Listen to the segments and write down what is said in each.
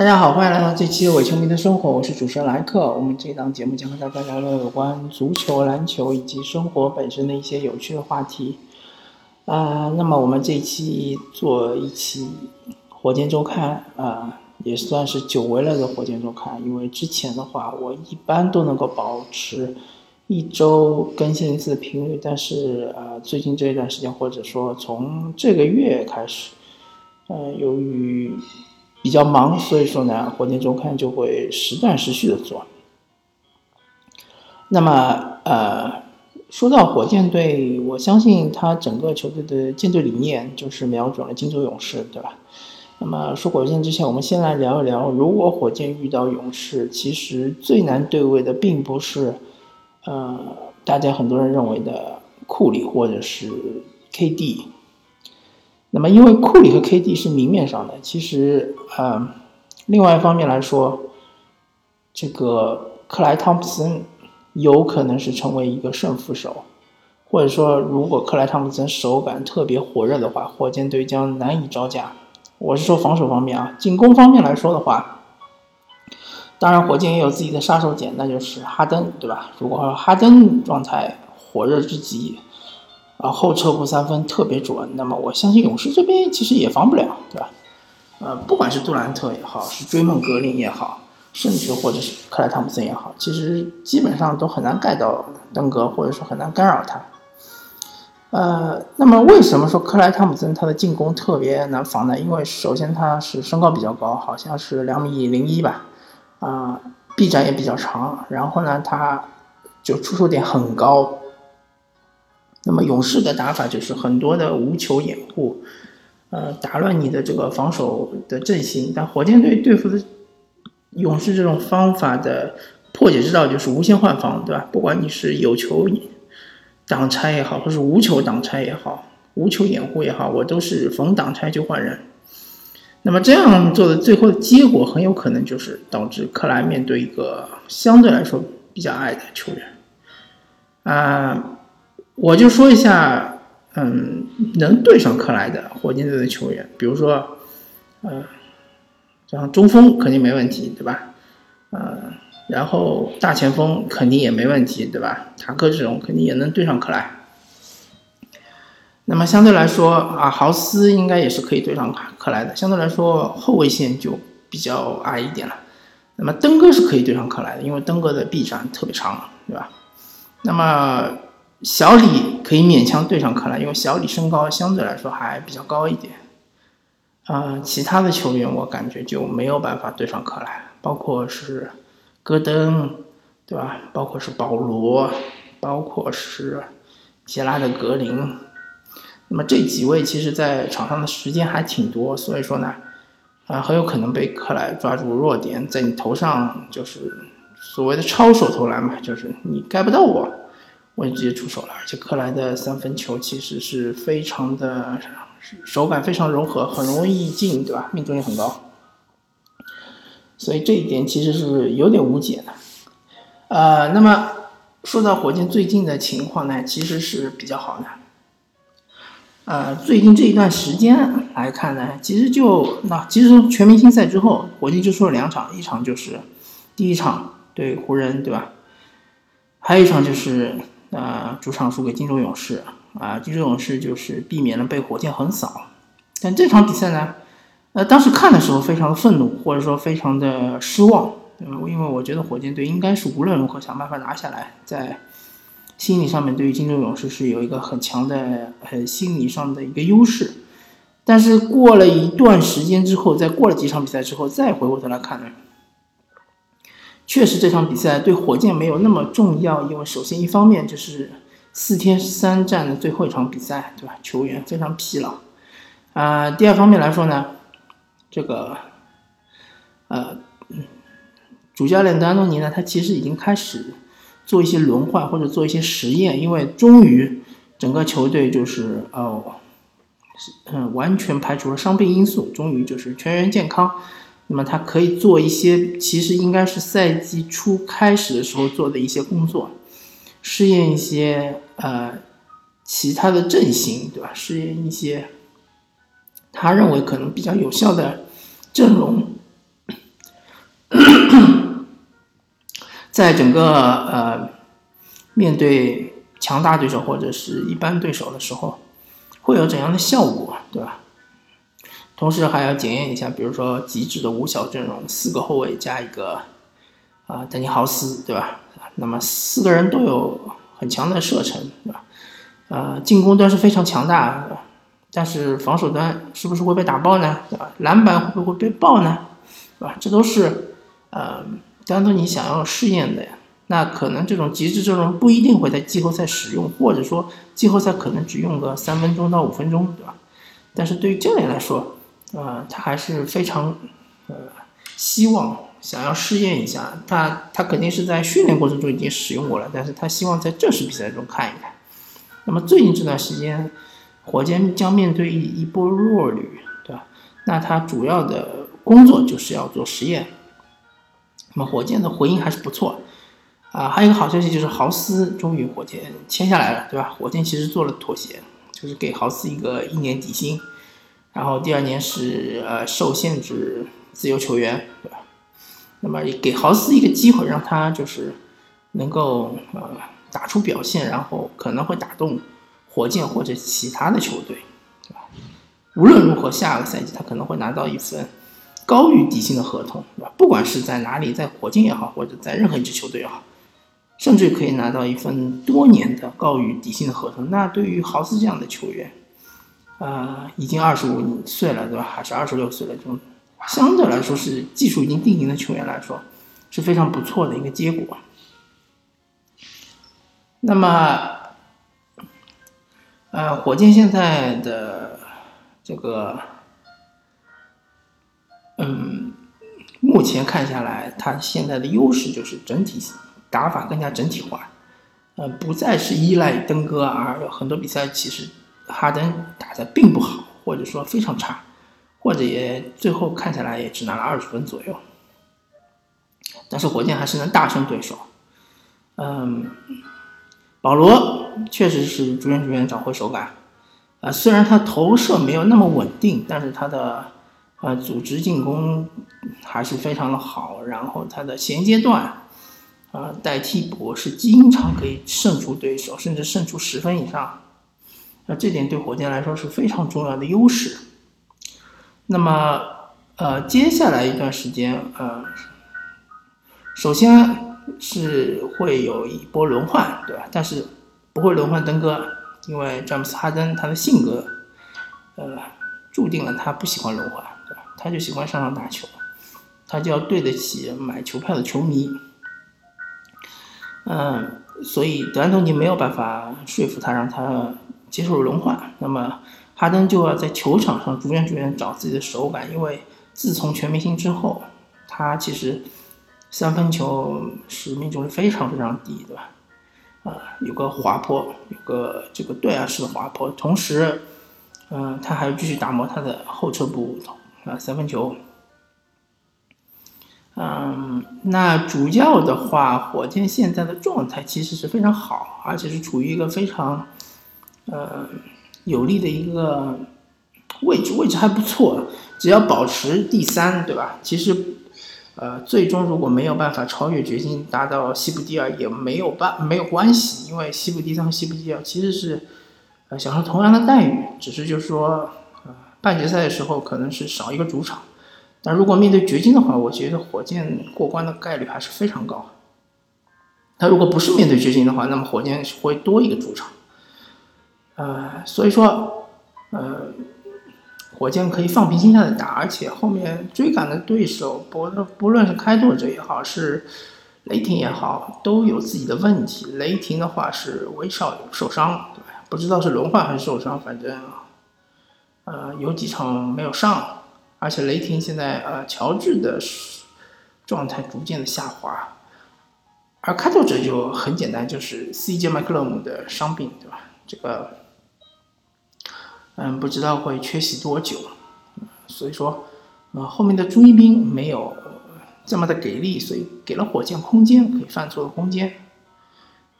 大家好，欢迎来到这期伪球迷的生活，我是主持人莱克。我们这档节目将和大家聊聊有关足球、篮球以及生活本身的一些有趣的话题。啊，那么我们这一期做一期火箭周刊啊，也算是久违了的火箭周刊，因为之前的话我一般都能够保持一周更新一次的频率，但是啊，最近这一段时间或者说从这个月开始，呃，由于比较忙，所以说呢，火箭周刊就会时断时续的做。那么，呃，说到火箭队，我相信他整个球队的建队理念就是瞄准了金州勇士，对吧？那么说火箭之前，我们先来聊一聊，如果火箭遇到勇士，其实最难对位的并不是，呃，大家很多人认为的库里或者是 KD。那么，因为库里和 KD 是明面上的，其实，呃，另外一方面来说，这个克莱汤普森有可能是成为一个胜负手，或者说，如果克莱汤普森手感特别火热的话，火箭队将难以招架。我是说防守方面啊，进攻方面来说的话，当然火箭也有自己的杀手锏，那就是哈登，对吧？如果哈登状态火热之极。啊，后撤步三分特别准，那么我相信勇士这边其实也防不了，对吧？呃，不管是杜兰特也好，是追梦格林也好，甚至或者是克莱汤普森也好，其实基本上都很难盖到登格，或者说很难干扰他。呃，那么为什么说克莱汤普森他的进攻特别难防呢？因为首先他是身高比较高，好像是两米零一吧，啊，臂展也比较长，然后呢，他就出手点很高。那么勇士的打法就是很多的无球掩护，呃，打乱你的这个防守的阵型。但火箭队对付的勇士这种方法的破解之道就是无限换防，对吧？不管你是有球挡拆也好，或是无球挡拆也好，无球掩护也好，我都是逢挡拆就换人。那么这样做的最后的结果很有可能就是导致克莱面对一个相对来说比较矮的球员，啊。我就说一下，嗯，能对上克莱的火箭队的球员，比如说，呃，像中锋肯定没问题，对吧？呃，然后大前锋肯定也没问题，对吧？塔克这种肯定也能对上克莱。那么相对来说啊，豪斯应该也是可以对上克克莱的。相对来说，后卫线就比较矮一点了。那么登哥是可以对上克莱的，因为登哥的臂展特别长，对吧？那么。小李可以勉强对上克莱，因为小李身高相对来说还比较高一点。啊，其他的球员我感觉就没有办法对上克莱，包括是戈登，对吧？包括是保罗，包括是杰拉德格林。那么这几位其实在场上的时间还挺多，所以说呢，啊，很有可能被克莱抓住弱点，在你头上就是所谓的超手投篮嘛，就是你盖不到我。我直接出手了，而且克莱的三分球其实是非常的手感非常柔和，很容易进，对吧？命中率很高，所以这一点其实是有点无解的。呃，那么说到火箭最近的情况呢，其实是比较好的。呃，最近这一段时间来看呢，其实就那其实全明星赛之后，火箭就输了两场，一场就是第一场对湖人，对吧？还有一场就是。呃，主场输给金州勇士啊，金州勇士就是避免了被火箭横扫。但这场比赛呢，呃，当时看的时候非常的愤怒，或者说非常的失望，对吧？因为我觉得火箭队应该是无论如何想办法拿下来，在心理上面对于金州勇士是有一个很强的呃心理上的一个优势。但是过了一段时间之后，在过了几场比赛之后，再回过头来看呢。确实，这场比赛对火箭没有那么重要，因为首先一方面就是四天三战的最后一场比赛，对吧？球员非常疲劳。啊，第二方面来说呢，这个，呃，主教练德安东尼呢，他其实已经开始做一些轮换或者做一些实验，因为终于整个球队就是哦，嗯，完全排除了伤病因素，终于就是全员健康。那么他可以做一些，其实应该是赛季初开始的时候做的一些工作，试验一些呃其他的阵型，对吧？试验一些他认为可能比较有效的阵容。在整个呃面对强大对手或者是一般对手的时候，会有怎样的效果，对吧？同时还要检验一下，比如说极致的五小阵容，四个后卫加一个啊丹尼豪斯，对吧？那么四个人都有很强的射程，对吧？呃，进攻端是非常强大，但是防守端是不是会被打爆呢？对吧？篮板会不会被爆呢？对吧？这都是呃，当中你想要试验的呀。那可能这种极致阵容不一定会在季后赛使用，或者说季后赛可能只用个三分钟到五分钟，对吧？但是对于教练来说，呃，他还是非常呃希望想要试验一下。他他肯定是在训练过程中已经使用过了，但是他希望在正式比赛中看一看。那么最近这段时间，火箭将面对一波弱旅，对吧？那他主要的工作就是要做实验。那么火箭的回应还是不错。啊，还有一个好消息就是豪斯终于火箭签下来了，对吧？火箭其实做了妥协，就是给豪斯一个一年底薪，然后第二年是呃受限制自由球员，对吧？那么也给豪斯一个机会，让他就是能够呃打出表现，然后可能会打动火箭或者其他的球队，对吧？无论如何，下个赛季他可能会拿到一份高于底薪的合同，对吧？不管是在哪里，在火箭也好，或者在任何一支球队也好。甚至可以拿到一份多年的高于底薪的合同。那对于豪斯这样的球员，啊，已经二十五岁了，对吧？还是二十六岁了，这种相对来说是技术已经定型的球员来说，是非常不错的一个结果。那么，呃，火箭现在的这个，嗯，目前看下来，他现在的优势就是整体。打法更加整体化，呃，不再是依赖登哥，而很多比赛其实哈登打的并不好，或者说非常差，或者也最后看起来也只拿了二十分左右。但是火箭还是能大胜对手。嗯，保罗确实是逐渐逐渐找回手感，啊，虽然他投射没有那么稳定，但是他的呃组织进攻还是非常的好，然后他的衔接段。啊，带替补是经常可以胜出对手，甚至胜出十分以上。那这点对火箭来说是非常重要的优势。那么，呃，接下来一段时间，呃，首先是会有一波轮换，对吧？但是不会轮换登哥，因为詹姆斯哈登他的性格，呃，注定了他不喜欢轮换，对吧？他就喜欢上场打球，他就要对得起买球票的球迷。嗯，所以德安东尼没有办法说服他，让他接受轮换。那么哈登就要在球场上逐渐逐渐找自己的手感，因为自从全明星之后，他其实三分球是命中率非常非常低，对吧？啊，有个滑坡，有个这个断崖式的滑坡，同时，嗯，他还要继续打磨他的后撤步啊，三分球。嗯，那主要的话，火箭现在的状态其实是非常好，而且是处于一个非常，呃，有利的一个位置，位置还不错。只要保持第三，对吧？其实，呃，最终如果没有办法超越掘金，达到西部第二也没有办没有关系，因为西部第三和西部第二其实是，呃，享受同样的待遇，只是就是说，呃，半决赛的时候可能是少一个主场。但如果面对掘金的话，我觉得火箭过关的概率还是非常高。他如果不是面对掘金的话，那么火箭会多一个主场。呃，所以说，呃，火箭可以放平心态的打，而且后面追赶的对手，不不论是开拓者也好，是雷霆也好，都有自己的问题。雷霆的话是威少受伤，对不知道是轮换还是受伤，反正，呃，有几场没有上。而且雷霆现在呃，乔治的状态逐渐的下滑，而开拓者就很简单，就是 CJ 麦克勒姆的伤病，对吧？这个，嗯，不知道会缺席多久，所以说，呃，后面的朱一兵没有这么的给力，所以给了火箭空间，可以犯错的空间。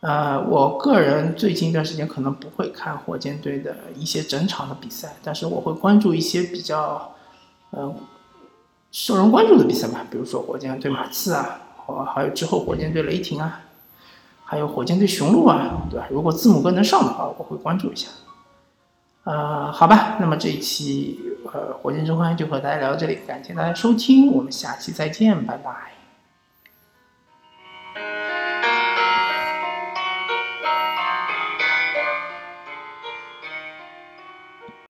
呃，我个人最近一段时间可能不会看火箭队的一些整场的比赛，但是我会关注一些比较。呃，受人关注的比赛吧，比如说火箭对马刺啊，或还有之后火箭对雷霆啊，还有火箭对雄鹿啊，对吧？如果字母哥能上的话，我会关注一下。呃，好吧，那么这一期呃火箭周刊就和大家聊到这里，感谢大家收听，我们下期再见，拜拜。